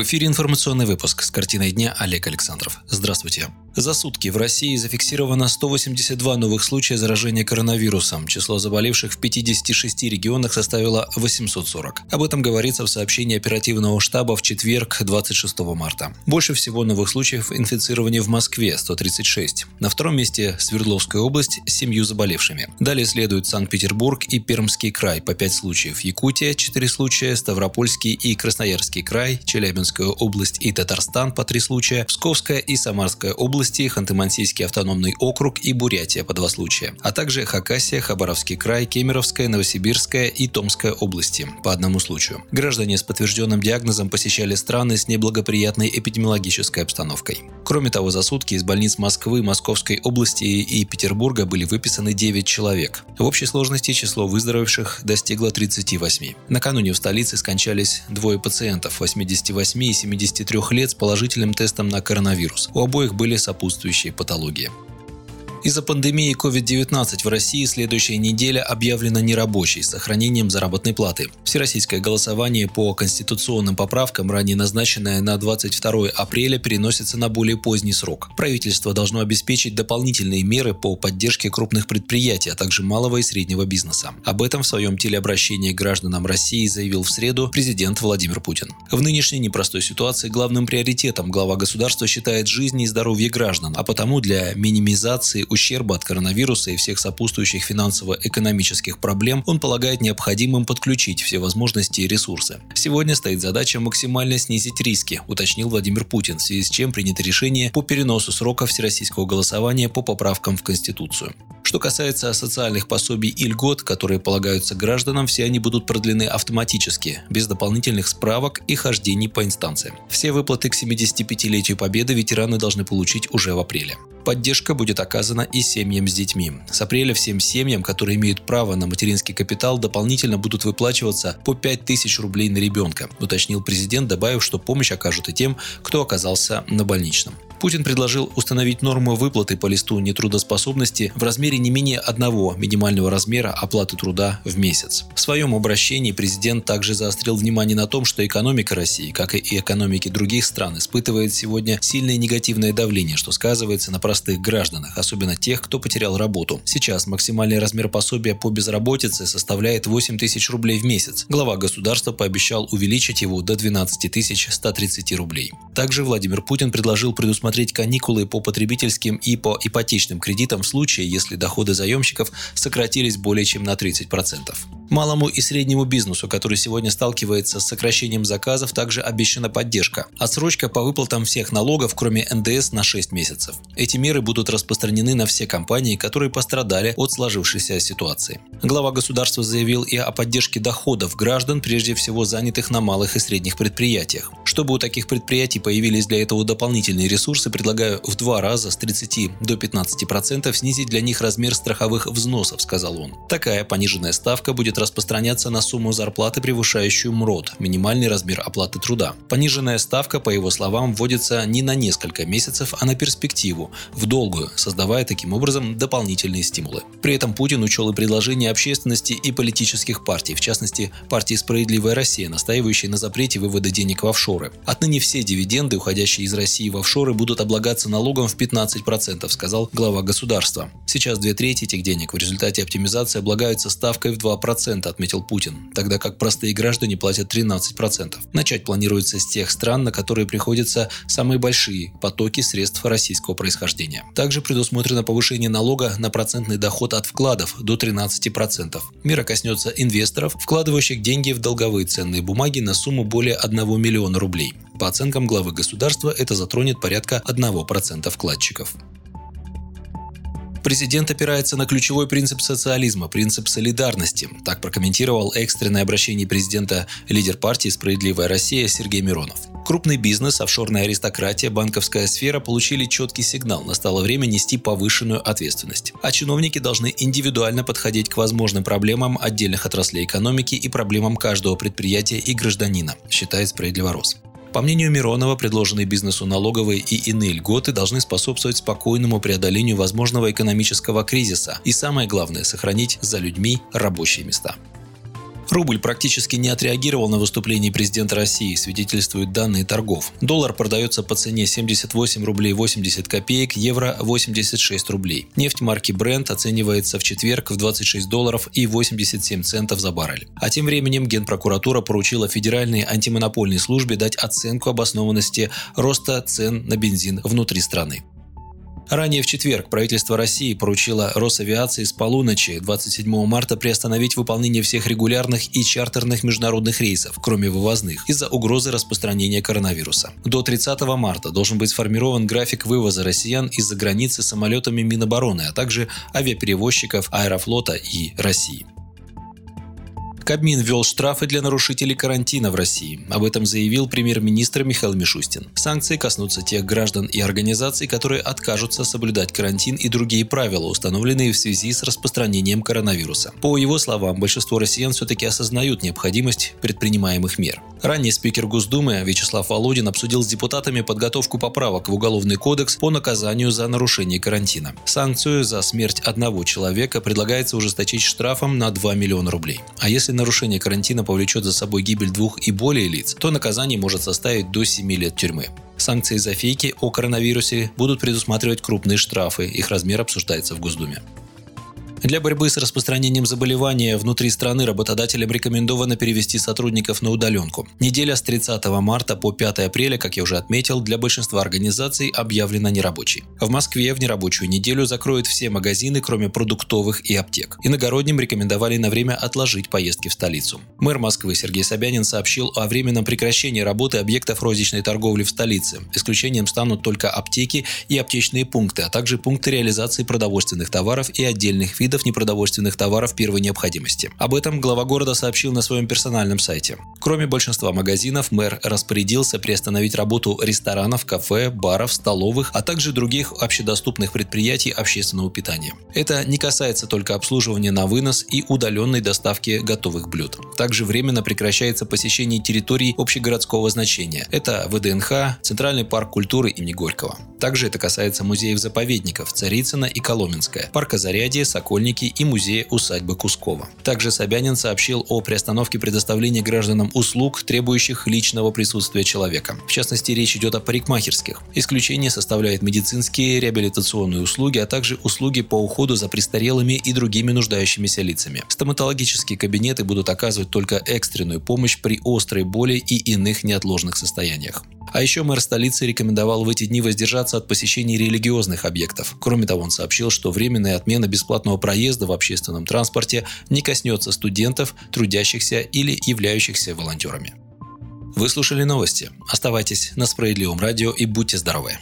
В эфире информационный выпуск с картиной дня Олег Александров. Здравствуйте. За сутки в России зафиксировано 182 новых случая заражения коронавирусом. Число заболевших в 56 регионах составило 840. Об этом говорится в сообщении оперативного штаба в четверг, 26 марта. Больше всего новых случаев инфицирования в Москве – 136. На втором месте Свердловская область с семью заболевшими. Далее следуют Санкт-Петербург и Пермский край по 5 случаев, Якутия – 4 случая, Ставропольский и Красноярский край, Челябинская область и Татарстан по 3 случая, Псковская и Самарская область области, Ханты-Мансийский автономный округ и Бурятия по два случая, а также Хакасия, Хабаровский край, Кемеровская, Новосибирская и Томская области по одному случаю. Граждане с подтвержденным диагнозом посещали страны с неблагоприятной эпидемиологической обстановкой. Кроме того, за сутки из больниц Москвы, Московской области и Петербурга были выписаны 9 человек. В общей сложности число выздоровевших достигло 38. Накануне в столице скончались двое пациентов 88 и 73 лет с положительным тестом на коронавирус. У обоих были сопутствующие патологии. Из-за пандемии COVID-19 в России следующая неделя объявлена нерабочей с сохранением заработной платы. Всероссийское голосование по конституционным поправкам, ранее назначенное на 22 апреля, переносится на более поздний срок. Правительство должно обеспечить дополнительные меры по поддержке крупных предприятий, а также малого и среднего бизнеса. Об этом в своем телеобращении гражданам России заявил в среду президент Владимир Путин. В нынешней непростой ситуации главным приоритетом глава государства считает жизнь и здоровье граждан, а потому для минимизации ущерба от коронавируса и всех сопутствующих финансово-экономических проблем он полагает необходимым подключить все возможности и ресурсы. Сегодня стоит задача максимально снизить риски, уточнил Владимир Путин, в связи с чем принято решение по переносу срока всероссийского голосования по поправкам в Конституцию. Что касается социальных пособий и льгот, которые полагаются гражданам, все они будут продлены автоматически, без дополнительных справок и хождений по инстанциям. Все выплаты к 75-летию Победы ветераны должны получить уже в апреле. Поддержка будет оказана и семьям с детьми. С апреля всем семьям, которые имеют право на материнский капитал, дополнительно будут выплачиваться по 5000 рублей на ребенка, уточнил президент, добавив, что помощь окажут и тем, кто оказался на больничном. Путин предложил установить норму выплаты по листу нетрудоспособности в размере не менее одного минимального размера оплаты труда в месяц. В своем обращении президент также заострил внимание на том, что экономика России, как и экономики других стран, испытывает сегодня сильное негативное давление, что сказывается на простых гражданах, особенно тех, кто потерял работу. Сейчас максимальный размер пособия по безработице составляет 8 тысяч рублей в месяц. Глава государства пообещал увеличить его до 12 130 рублей. Также Владимир Путин предложил предусмотреть каникулы по потребительским и по ипотечным кредитам в случае, если доходы заемщиков сократились более чем на 30%. Малому и среднему бизнесу, который сегодня сталкивается с сокращением заказов, также обещана поддержка. Отсрочка по выплатам всех налогов, кроме НДС, на 6 месяцев. Эти меры будут распространены на все компании, которые пострадали от сложившейся ситуации. Глава государства заявил и о поддержке доходов граждан, прежде всего занятых на малых и средних предприятиях. Чтобы у таких предприятий появились для этого дополнительные ресурсы, предлагаю в два раза с 30 до 15% снизить для них размер страховых взносов, сказал он. Такая пониженная ставка будет распространяться на сумму зарплаты, превышающую МРОД, минимальный размер оплаты труда. Пониженная ставка, по его словам, вводится не на несколько месяцев, а на перспективу, в долгую, создавая таким образом дополнительные стимулы. При этом Путин учел и предложения общественности и политических партий, в частности, партии «Справедливая Россия», настаивающей на запрете вывода денег в офшоры. Отныне все дивиденды, уходящие из России в офшоры, будут облагаться налогом в 15%, сказал глава государства. Сейчас две трети этих денег в результате оптимизации облагаются ставкой в 2%, 2%, отметил Путин, тогда как простые граждане платят 13%. Начать планируется с тех стран, на которые приходятся самые большие потоки средств российского происхождения. Также предусмотрено повышение налога на процентный доход от вкладов до 13%. Мера коснется инвесторов, вкладывающих деньги в долговые ценные бумаги на сумму более 1 миллиона рублей. По оценкам главы государства, это затронет порядка 1% вкладчиков. Президент опирается на ключевой принцип социализма, принцип солидарности. Так прокомментировал экстренное обращение президента лидер партии «Справедливая Россия» Сергей Миронов. Крупный бизнес, офшорная аристократия, банковская сфера получили четкий сигнал. Настало время нести повышенную ответственность. А чиновники должны индивидуально подходить к возможным проблемам отдельных отраслей экономики и проблемам каждого предприятия и гражданина, считает «Справедливорос». По мнению Миронова, предложенные бизнесу налоговые и иные льготы должны способствовать спокойному преодолению возможного экономического кризиса и, самое главное, сохранить за людьми рабочие места. Рубль практически не отреагировал на выступление президента России, свидетельствуют данные торгов. Доллар продается по цене 78 рублей 80 копеек, евро 86 рублей. Нефть марки Brent оценивается в четверг в 26 долларов и 87 центов за баррель. А тем временем Генпрокуратура поручила Федеральной антимонопольной службе дать оценку обоснованности роста цен на бензин внутри страны. Ранее в четверг правительство России поручило Росавиации с полуночи 27 марта приостановить выполнение всех регулярных и чартерных международных рейсов, кроме вывозных, из-за угрозы распространения коронавируса. До 30 марта должен быть сформирован график вывоза россиян из-за границы самолетами Минобороны, а также авиаперевозчиков Аэрофлота и России. Кабмин ввел штрафы для нарушителей карантина в России. Об этом заявил премьер-министр Михаил Мишустин. Санкции коснутся тех граждан и организаций, которые откажутся соблюдать карантин и другие правила, установленные в связи с распространением коронавируса. По его словам, большинство россиян все-таки осознают необходимость предпринимаемых мер. Ранее спикер Госдумы Вячеслав Володин обсудил с депутатами подготовку поправок в Уголовный кодекс по наказанию за нарушение карантина. Санкцию за смерть одного человека предлагается ужесточить штрафом на 2 миллиона рублей. А если нарушение карантина повлечет за собой гибель двух и более лиц, то наказание может составить до 7 лет тюрьмы. Санкции за фейки о коронавирусе будут предусматривать крупные штрафы, их размер обсуждается в Госдуме. Для борьбы с распространением заболевания внутри страны работодателям рекомендовано перевести сотрудников на удаленку. Неделя с 30 марта по 5 апреля, как я уже отметил, для большинства организаций объявлена нерабочей. В Москве в нерабочую неделю закроют все магазины, кроме продуктовых и аптек. Иногородним рекомендовали на время отложить поездки в столицу. Мэр Москвы Сергей Собянин сообщил о временном прекращении работы объектов розничной торговли в столице. Исключением станут только аптеки и аптечные пункты, а также пункты реализации продовольственных товаров и отдельных видов видов непродовольственных товаров первой необходимости. Об этом глава города сообщил на своем персональном сайте. Кроме большинства магазинов, мэр распорядился приостановить работу ресторанов, кафе, баров, столовых, а также других общедоступных предприятий общественного питания. Это не касается только обслуживания на вынос и удаленной доставки готовых блюд. Также временно прекращается посещение территорий общегородского значения. Это ВДНХ, Центральный парк культуры имени Горького. Также это касается музеев-заповедников Царицына и Коломенская, парка Зарядье, Соколь школьники и музея усадьбы Кускова. Также Собянин сообщил о приостановке предоставления гражданам услуг, требующих личного присутствия человека. В частности, речь идет о парикмахерских. Исключение составляет медицинские, реабилитационные услуги, а также услуги по уходу за престарелыми и другими нуждающимися лицами. Стоматологические кабинеты будут оказывать только экстренную помощь при острой боли и иных неотложных состояниях. А еще мэр столицы рекомендовал в эти дни воздержаться от посещений религиозных объектов. Кроме того, он сообщил, что временная отмена бесплатного проезда в общественном транспорте не коснется студентов, трудящихся или являющихся волонтерами. Вы слушали новости. Оставайтесь на Справедливом радио и будьте здоровы.